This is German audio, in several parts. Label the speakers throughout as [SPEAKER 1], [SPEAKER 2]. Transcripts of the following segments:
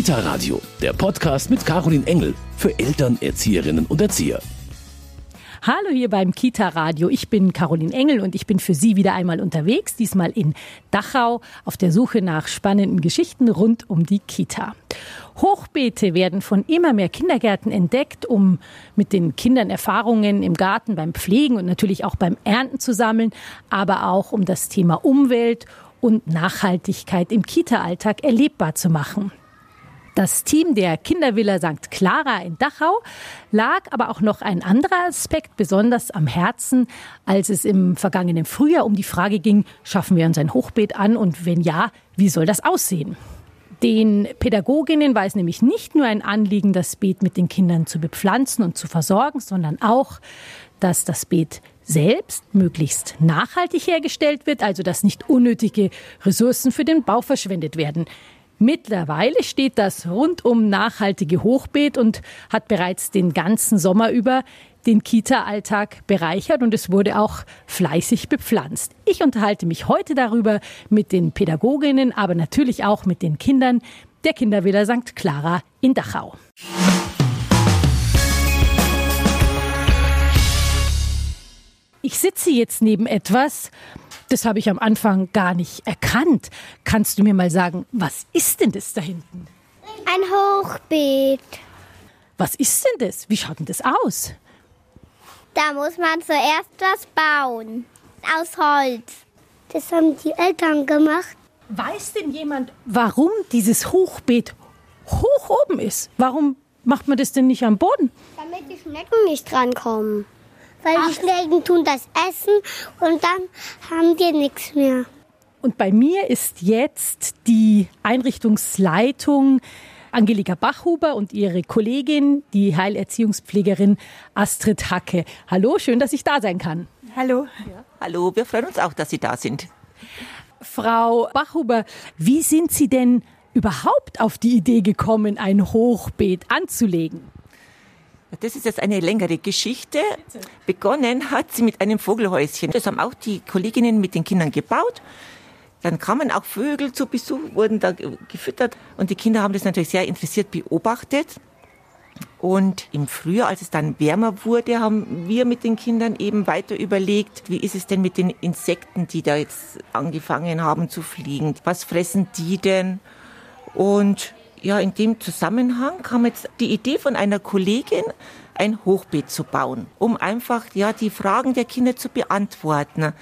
[SPEAKER 1] Kita Radio, der Podcast mit Caroline Engel für Eltern, Erzieherinnen und Erzieher.
[SPEAKER 2] Hallo hier beim Kita Radio. Ich bin Caroline Engel und ich bin für Sie wieder einmal unterwegs, diesmal in Dachau auf der Suche nach spannenden Geschichten rund um die Kita. Hochbeete werden von immer mehr Kindergärten entdeckt, um mit den Kindern Erfahrungen im Garten beim Pflegen und natürlich auch beim Ernten zu sammeln, aber auch um das Thema Umwelt und Nachhaltigkeit im Kita-Alltag erlebbar zu machen. Das Team der Kindervilla St. Clara in Dachau lag aber auch noch ein anderer Aspekt besonders am Herzen, als es im vergangenen Frühjahr um die Frage ging, schaffen wir uns ein Hochbeet an und wenn ja, wie soll das aussehen? Den Pädagoginnen war es nämlich nicht nur ein Anliegen, das Beet mit den Kindern zu bepflanzen und zu versorgen, sondern auch, dass das Beet selbst möglichst nachhaltig hergestellt wird, also dass nicht unnötige Ressourcen für den Bau verschwendet werden. Mittlerweile steht das rundum nachhaltige Hochbeet und hat bereits den ganzen Sommer über den Kita-Alltag bereichert und es wurde auch fleißig bepflanzt. Ich unterhalte mich heute darüber mit den Pädagoginnen, aber natürlich auch mit den Kindern der Kindervilla St. Clara in Dachau. Ich sitze jetzt neben etwas, das habe ich am Anfang gar nicht erkannt. Kannst du mir mal sagen, was ist denn das da hinten?
[SPEAKER 3] Ein Hochbeet.
[SPEAKER 2] Was ist denn das? Wie schaut denn das aus?
[SPEAKER 3] Da muss man zuerst was bauen. Aus Holz. Das haben die Eltern gemacht.
[SPEAKER 2] Weiß denn jemand, warum dieses Hochbeet hoch oben ist? Warum macht man das denn nicht am Boden?
[SPEAKER 3] Damit die Schnecken nicht drankommen. Weil Ach. die Schnecken tun das essen und dann haben die nichts mehr.
[SPEAKER 2] Und bei mir ist jetzt die Einrichtungsleitung Angelika Bachhuber und ihre Kollegin, die Heilerziehungspflegerin Astrid Hacke. Hallo, schön, dass ich da sein kann.
[SPEAKER 4] Hallo. Ja. Hallo, wir freuen uns auch, dass Sie da sind.
[SPEAKER 2] Frau Bachhuber, wie sind Sie denn überhaupt auf die Idee gekommen, ein Hochbeet anzulegen?
[SPEAKER 4] Das ist jetzt eine längere Geschichte. Begonnen hat sie mit einem Vogelhäuschen. Das haben auch die Kolleginnen mit den Kindern gebaut. Dann kamen auch Vögel zu Besuch, wurden da gefüttert und die Kinder haben das natürlich sehr interessiert beobachtet. Und im Frühjahr, als es dann wärmer wurde, haben wir mit den Kindern eben weiter überlegt, wie ist es denn mit den Insekten, die da jetzt angefangen haben zu fliegen? Was fressen die denn? Und ja, in dem Zusammenhang kam jetzt die Idee von einer Kollegin, ein Hochbeet zu bauen, um einfach ja die Fragen der Kinder zu beantworten.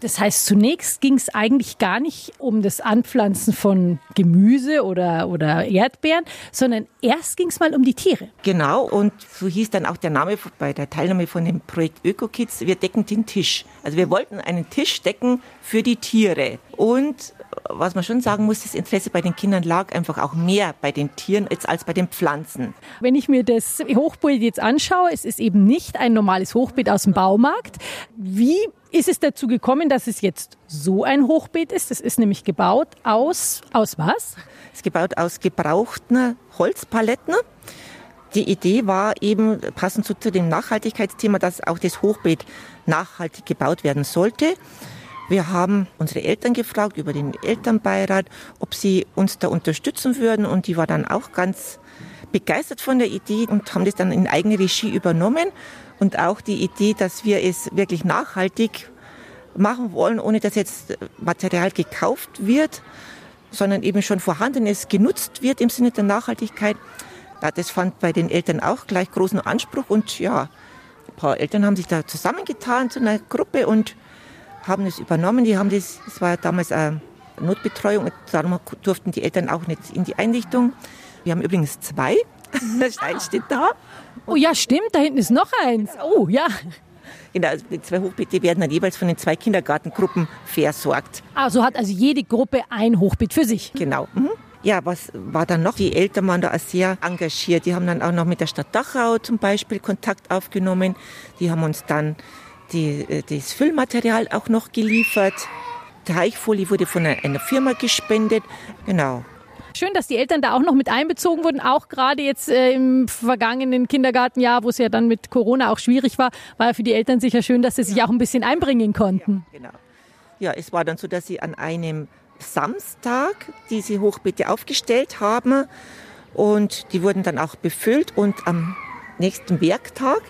[SPEAKER 2] Das heißt, zunächst ging es eigentlich gar nicht um das Anpflanzen von Gemüse oder, oder Erdbeeren, sondern erst ging es mal um die Tiere.
[SPEAKER 4] Genau, und so hieß dann auch der Name bei der Teilnahme von dem Projekt ÖkoKids, wir decken den Tisch. Also wir wollten einen Tisch decken für die Tiere. Und was man schon sagen muss, das Interesse bei den Kindern lag einfach auch mehr bei den Tieren als bei den Pflanzen.
[SPEAKER 2] Wenn ich mir das Hochbeet jetzt anschaue, es ist eben nicht ein normales Hochbeet aus dem Baumarkt. Wie ist es dazu gekommen, dass es jetzt so ein Hochbeet ist? Es ist nämlich gebaut aus, aus was?
[SPEAKER 4] Es ist gebaut aus gebrauchten Holzpaletten. Die Idee war eben, passend zu dem Nachhaltigkeitsthema, dass auch das Hochbeet nachhaltig gebaut werden sollte. Wir haben unsere Eltern gefragt über den Elternbeirat, ob sie uns da unterstützen würden. Und die war dann auch ganz begeistert von der Idee und haben das dann in eigene Regie übernommen. Und auch die Idee, dass wir es wirklich nachhaltig machen wollen, ohne dass jetzt Material gekauft wird, sondern eben schon vorhandenes genutzt wird im Sinne der Nachhaltigkeit. Ja, das fand bei den Eltern auch gleich großen Anspruch. Und ja, ein paar Eltern haben sich da zusammengetan zu einer Gruppe und haben es übernommen. Die haben das, das war damals eine Notbetreuung, darum durften die Eltern auch nicht in die Einrichtung. Wir haben übrigens zwei. Das Stein steht da.
[SPEAKER 2] Oh ja, stimmt, da hinten ist noch eins. Oh ja.
[SPEAKER 4] Genau, die zwei Hochbeete werden dann jeweils von den zwei Kindergartengruppen versorgt.
[SPEAKER 2] Also hat also jede Gruppe ein Hochbeet für sich.
[SPEAKER 4] Genau. Mhm. Ja, was war dann noch? Die Eltern waren da auch sehr engagiert. Die haben dann auch noch mit der Stadt Dachau zum Beispiel Kontakt aufgenommen. Die haben uns dann die, äh, das Füllmaterial auch noch geliefert. Teichfolie wurde von einer Firma gespendet. Genau.
[SPEAKER 2] Schön, dass die Eltern da auch noch mit einbezogen wurden, auch gerade jetzt äh, im vergangenen Kindergartenjahr, wo es ja dann mit Corona auch schwierig war, war für die Eltern sicher schön, dass sie sich auch ein bisschen einbringen konnten.
[SPEAKER 4] Ja, genau. Ja, es war dann so, dass sie an einem Samstag diese Hochbeete aufgestellt haben Und die wurden dann auch befüllt und am nächsten Werktag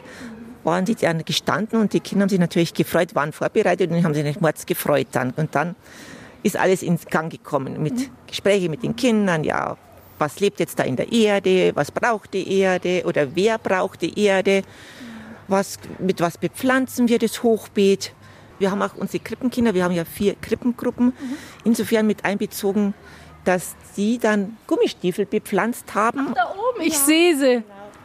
[SPEAKER 4] waren die dann gestanden und die Kinder haben sich natürlich gefreut, waren vorbereitet und haben sich nicht mords gefreut dann. Und dann ist alles in Gang gekommen mit Gesprächen mit den Kindern, ja, was lebt jetzt da in der Erde, was braucht die Erde oder wer braucht die Erde, was, mit was bepflanzen wir das Hochbeet. Wir haben auch unsere Krippenkinder, wir haben ja vier Krippengruppen, insofern mit einbezogen, dass sie dann Gummistiefel bepflanzt haben.
[SPEAKER 2] Da oben, ich sehe sie.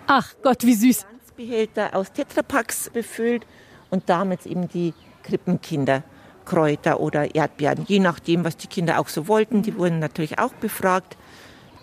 [SPEAKER 2] Ach Gott, wie süß.
[SPEAKER 4] Behälter aus Tetrapacks befüllt und damit eben die Krippenkinder Kräuter oder Erdbeeren, je nachdem, was die Kinder auch so wollten. Die wurden natürlich auch befragt.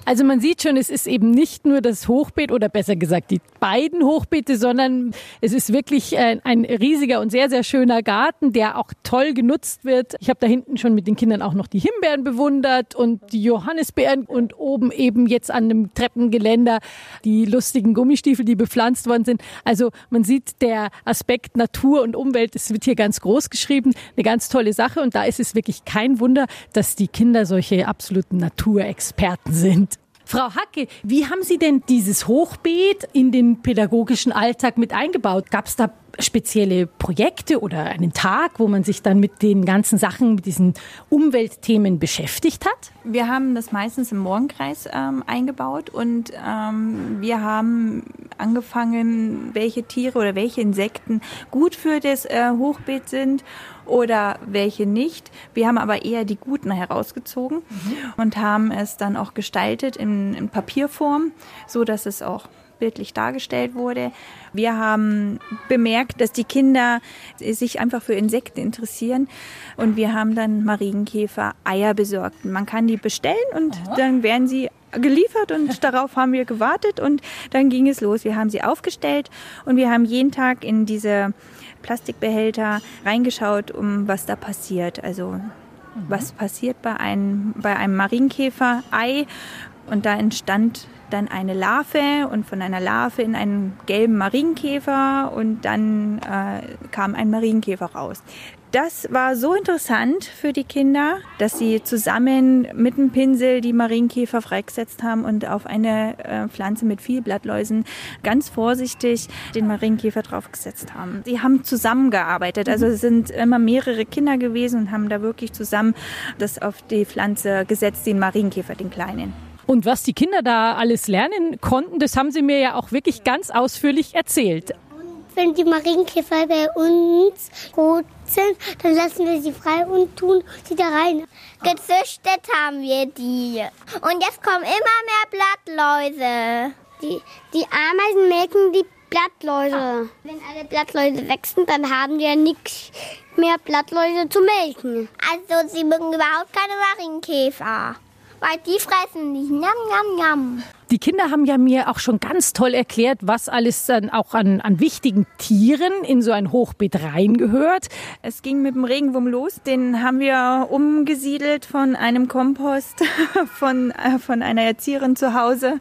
[SPEAKER 2] Also man sieht schon, es ist eben nicht nur das Hochbeet oder besser gesagt die beiden Hochbeete, sondern es ist wirklich ein, ein riesiger und sehr, sehr schöner Garten, der auch toll genutzt wird. Ich habe da hinten schon mit den Kindern auch noch die Himbeeren bewundert und die Johannisbeeren und oben eben jetzt an dem Treppengeländer die lustigen Gummistiefel, die bepflanzt worden sind. Also man sieht der Aspekt Natur und Umwelt, es wird hier ganz groß geschrieben, eine ganz tolle Sache und da ist es wirklich kein Wunder, dass die Kinder solche absoluten Naturexperten sind. Frau Hacke, wie haben Sie denn dieses Hochbeet in den pädagogischen Alltag mit eingebaut? Gab es da spezielle Projekte oder einen Tag, wo man sich dann mit den ganzen Sachen, mit diesen Umweltthemen beschäftigt hat?
[SPEAKER 5] Wir haben das meistens im Morgenkreis ähm, eingebaut und ähm, wir haben angefangen, welche Tiere oder welche Insekten gut für das äh, Hochbeet sind oder welche nicht. Wir haben aber eher die guten herausgezogen mhm. und haben es dann auch gestaltet in, in Papierform, so dass es auch bildlich dargestellt wurde. Wir haben bemerkt, dass die Kinder sich einfach für Insekten interessieren und wir haben dann Marienkäfer Eier besorgt. Man kann die bestellen und Aha. dann werden sie geliefert und darauf haben wir gewartet und dann ging es los. Wir haben sie aufgestellt und wir haben jeden Tag in diese Plastikbehälter reingeschaut, um was da passiert. Also was passiert bei einem, bei einem Marienkäfer-Ei und da entstand dann eine Larve und von einer Larve in einen gelben Marienkäfer und dann äh, kam ein Marienkäfer raus. Das war so interessant für die Kinder, dass sie zusammen mit dem Pinsel die Marienkäfer freigesetzt haben und auf eine äh, Pflanze mit viel Blattläusen ganz vorsichtig den Marienkäfer draufgesetzt haben. Sie haben zusammengearbeitet, also es sind immer mehrere Kinder gewesen und haben da wirklich zusammen das auf die Pflanze gesetzt, den Marienkäfer, den kleinen.
[SPEAKER 2] Und was die Kinder da alles lernen konnten, das haben sie mir ja auch wirklich ganz ausführlich erzählt.
[SPEAKER 3] Wenn die Marienkäfer bei uns gut sind, dann lassen wir sie frei und tun sie da rein. Gezüchtet haben wir die. Und jetzt kommen immer mehr Blattläuse. Die, die Ameisen melken die Blattläuse. Wenn alle Blattläuse wachsen, dann haben wir nichts mehr Blattläuse zu melken. Also sie mögen überhaupt keine Marienkäfer weil die fressen nicht. Njam, njam, njam.
[SPEAKER 2] Die Kinder haben ja mir auch schon ganz toll erklärt, was alles dann auch an, an wichtigen Tieren in so ein Hochbeet reingehört.
[SPEAKER 5] Es ging mit dem Regenwurm los. Den haben wir umgesiedelt von einem Kompost von, äh, von einer Erzieherin zu Hause.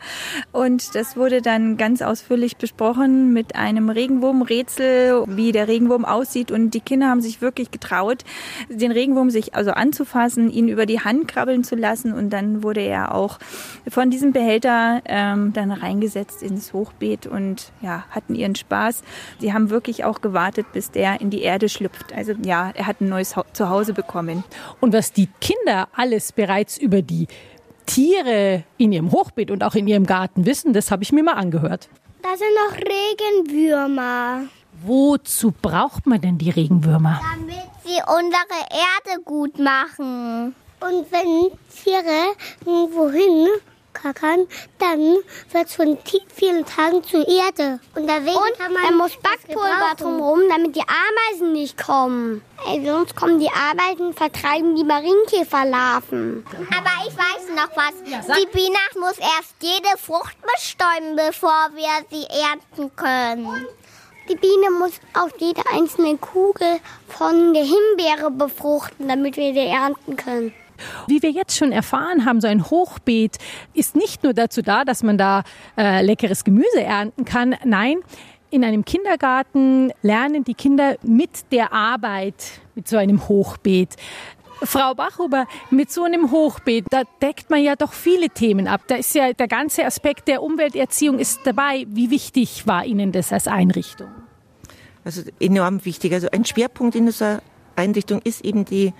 [SPEAKER 5] Und das wurde dann ganz ausführlich besprochen mit einem Regenwurmrätsel, wie der Regenwurm aussieht. Und die Kinder haben sich wirklich getraut, den Regenwurm sich also anzufassen, ihn über die Hand krabbeln zu lassen. Und dann wurde er auch von diesem Behälter ähm, dann reingesetzt ins Hochbeet und ja, hatten ihren Spaß. Sie haben wirklich auch gewartet, bis der in die Erde schlüpft. Also ja, er hat ein neues Zuhause bekommen.
[SPEAKER 2] Und was die Kinder alles bereits über die Tiere in ihrem Hochbeet und auch in ihrem Garten wissen, das habe ich mir mal angehört.
[SPEAKER 3] Da sind noch Regenwürmer.
[SPEAKER 2] Wozu braucht man denn die Regenwürmer?
[SPEAKER 3] Damit sie unsere Erde gut machen. Und wenn Tiere wohin kackern, dann wird es von vielen Tagen zur Erde. Und deswegen und kann man er muss Backpulver drumherum, damit die Ameisen nicht kommen. Ey, sonst kommen die Ameisen, vertreiben die Marienkäferlarven. Aber ich weiß noch was. die Biene muss erst jede Frucht bestäuben, bevor wir sie ernten können. Die Biene muss auch jede einzelne Kugel von der Himbeere befruchten, damit wir sie ernten können.
[SPEAKER 2] Wie wir jetzt schon erfahren haben, so ein Hochbeet ist nicht nur dazu da, dass man da äh, leckeres Gemüse ernten kann. Nein, in einem Kindergarten lernen die Kinder mit der Arbeit mit so einem Hochbeet Frau Bachhuber, mit so einem Hochbeet, da deckt man ja doch viele Themen ab. Da ist ja der ganze Aspekt der Umwelterziehung ist dabei. Wie wichtig war Ihnen das als Einrichtung?
[SPEAKER 4] Also enorm wichtig. Also ein Schwerpunkt in unserer Einrichtung ist eben die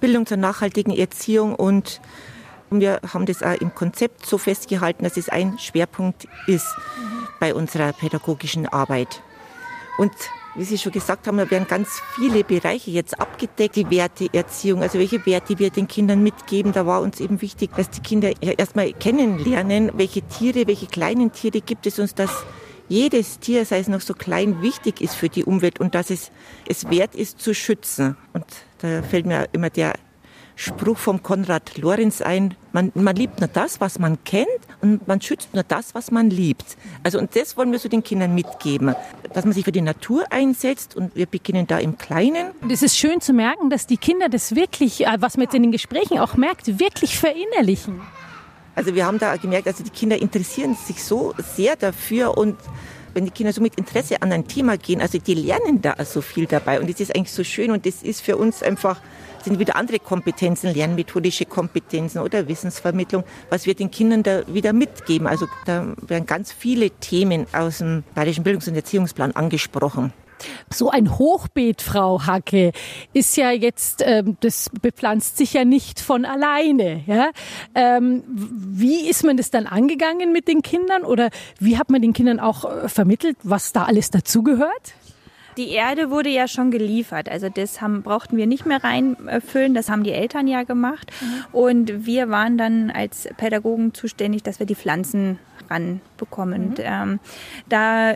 [SPEAKER 4] Bildung zur nachhaltigen Erziehung und wir haben das auch im Konzept so festgehalten, dass es ein Schwerpunkt ist bei unserer pädagogischen Arbeit. Und wie Sie schon gesagt haben, da werden ganz viele Bereiche jetzt abgedeckt. Die Werteerziehung, also welche Werte wir den Kindern mitgeben. Da war uns eben wichtig, dass die Kinder erstmal kennenlernen, welche Tiere, welche kleinen Tiere gibt es uns, dass jedes Tier, sei es noch so klein, wichtig ist für die Umwelt und dass es es wert ist zu schützen. Und da fällt mir immer der Spruch vom Konrad Lorenz ein, man, man liebt nur das, was man kennt und man schützt nur das, was man liebt. Also und das wollen wir so den Kindern mitgeben, dass man sich für die Natur einsetzt und wir beginnen da im Kleinen.
[SPEAKER 2] Und es ist schön zu merken, dass die Kinder das wirklich, äh, was man jetzt in den Gesprächen auch merkt, wirklich verinnerlichen.
[SPEAKER 4] Also wir haben da gemerkt, also die Kinder interessieren sich so sehr dafür und wenn die Kinder so mit Interesse an ein Thema gehen, also die lernen da so viel dabei und das ist eigentlich so schön und das ist für uns einfach sind wieder andere Kompetenzen, lernmethodische Kompetenzen oder Wissensvermittlung, was wir den Kindern da wieder mitgeben. Also da werden ganz viele Themen aus dem Bayerischen Bildungs- und Erziehungsplan angesprochen.
[SPEAKER 2] So ein Hochbeet, Frau Hacke, ist ja jetzt, ähm, das bepflanzt sich ja nicht von alleine. Ja? Ähm, wie ist man das dann angegangen mit den Kindern oder wie hat man den Kindern auch äh, vermittelt, was da alles dazugehört?
[SPEAKER 5] Die Erde wurde ja schon geliefert, also das haben, brauchten wir nicht mehr reinfüllen, das haben die Eltern ja gemacht. Mhm. Und wir waren dann als Pädagogen zuständig, dass wir die Pflanzen ranbekommen. Mhm. Und, ähm, da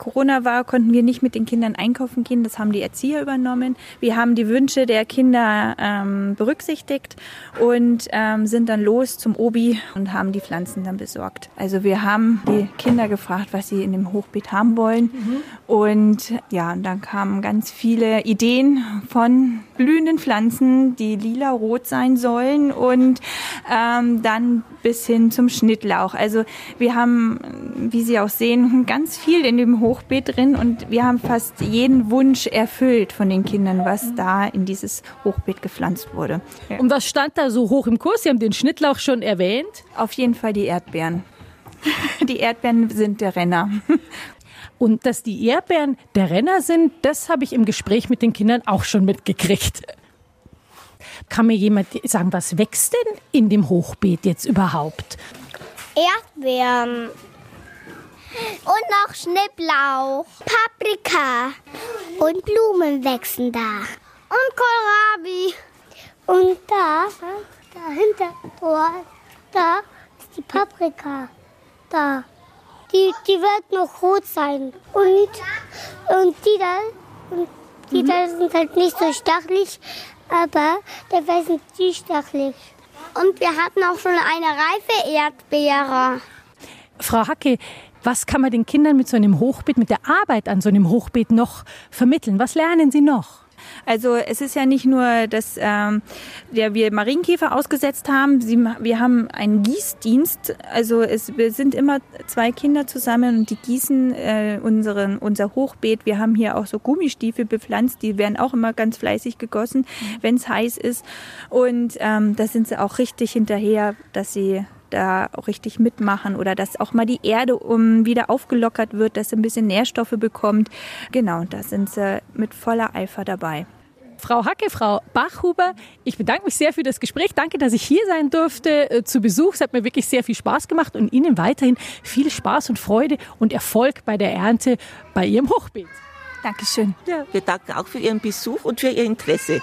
[SPEAKER 5] Corona war, konnten wir nicht mit den Kindern einkaufen gehen. Das haben die Erzieher übernommen. Wir haben die Wünsche der Kinder ähm, berücksichtigt und ähm, sind dann los zum Obi und haben die Pflanzen dann besorgt. Also wir haben die Kinder gefragt, was sie in dem Hochbeet haben wollen. Mhm. Und ja, und dann kamen ganz viele Ideen von blühenden Pflanzen, die lila-rot sein sollen und ähm, dann bis hin zum Schnittlauch. Also wir haben, wie Sie auch sehen, ganz viel in dem Hochbeet Hochbeet drin und wir haben fast jeden Wunsch erfüllt von den Kindern, was da in dieses Hochbeet gepflanzt wurde.
[SPEAKER 2] Ja. Und was stand da so hoch im Kurs? Sie haben den Schnittlauch schon erwähnt.
[SPEAKER 5] Auf jeden Fall die Erdbeeren. Die Erdbeeren sind der Renner.
[SPEAKER 2] Und dass die Erdbeeren der Renner sind, das habe ich im Gespräch mit den Kindern auch schon mitgekriegt. Kann mir jemand sagen, was wächst denn in dem Hochbeet jetzt überhaupt?
[SPEAKER 3] Erdbeeren. Und noch Schnittlauch, Paprika und Blumen wachsen da. Und Kohlrabi. Und da, dahinter, da ist die Paprika. Da. Die, die wird noch rot sein. Und, und die da, und die mhm. da sind halt nicht so stachelig, aber da sind die stachelig. Und wir hatten auch schon eine reife Erdbeere.
[SPEAKER 2] Frau Hacke, was kann man den Kindern mit so einem Hochbeet, mit der Arbeit an so einem Hochbeet noch vermitteln? Was lernen sie noch?
[SPEAKER 5] Also es ist ja nicht nur, dass ähm, ja, wir Marienkäfer ausgesetzt haben, Sie, wir haben einen Gießdienst. Also es wir sind immer zwei Kinder zusammen und die gießen äh, unseren, unser Hochbeet. Wir haben hier auch so Gummistiefel bepflanzt, die werden auch immer ganz fleißig gegossen, mhm. wenn es heiß ist. Und ähm, da sind sie auch richtig hinterher, dass sie da auch richtig mitmachen oder dass auch mal die Erde um wieder aufgelockert wird, dass sie ein bisschen Nährstoffe bekommt. Genau, da sind sie mit voller Eifer dabei.
[SPEAKER 2] Frau Hacke, Frau Bachhuber, ich bedanke mich sehr für das Gespräch. Danke, dass ich hier sein durfte äh, zu Besuch. Es hat mir wirklich sehr viel Spaß gemacht und Ihnen weiterhin viel Spaß und Freude und Erfolg bei der Ernte bei Ihrem Hochbeet.
[SPEAKER 5] Dankeschön.
[SPEAKER 4] Ja, wir danken auch für Ihren Besuch und für Ihr Interesse.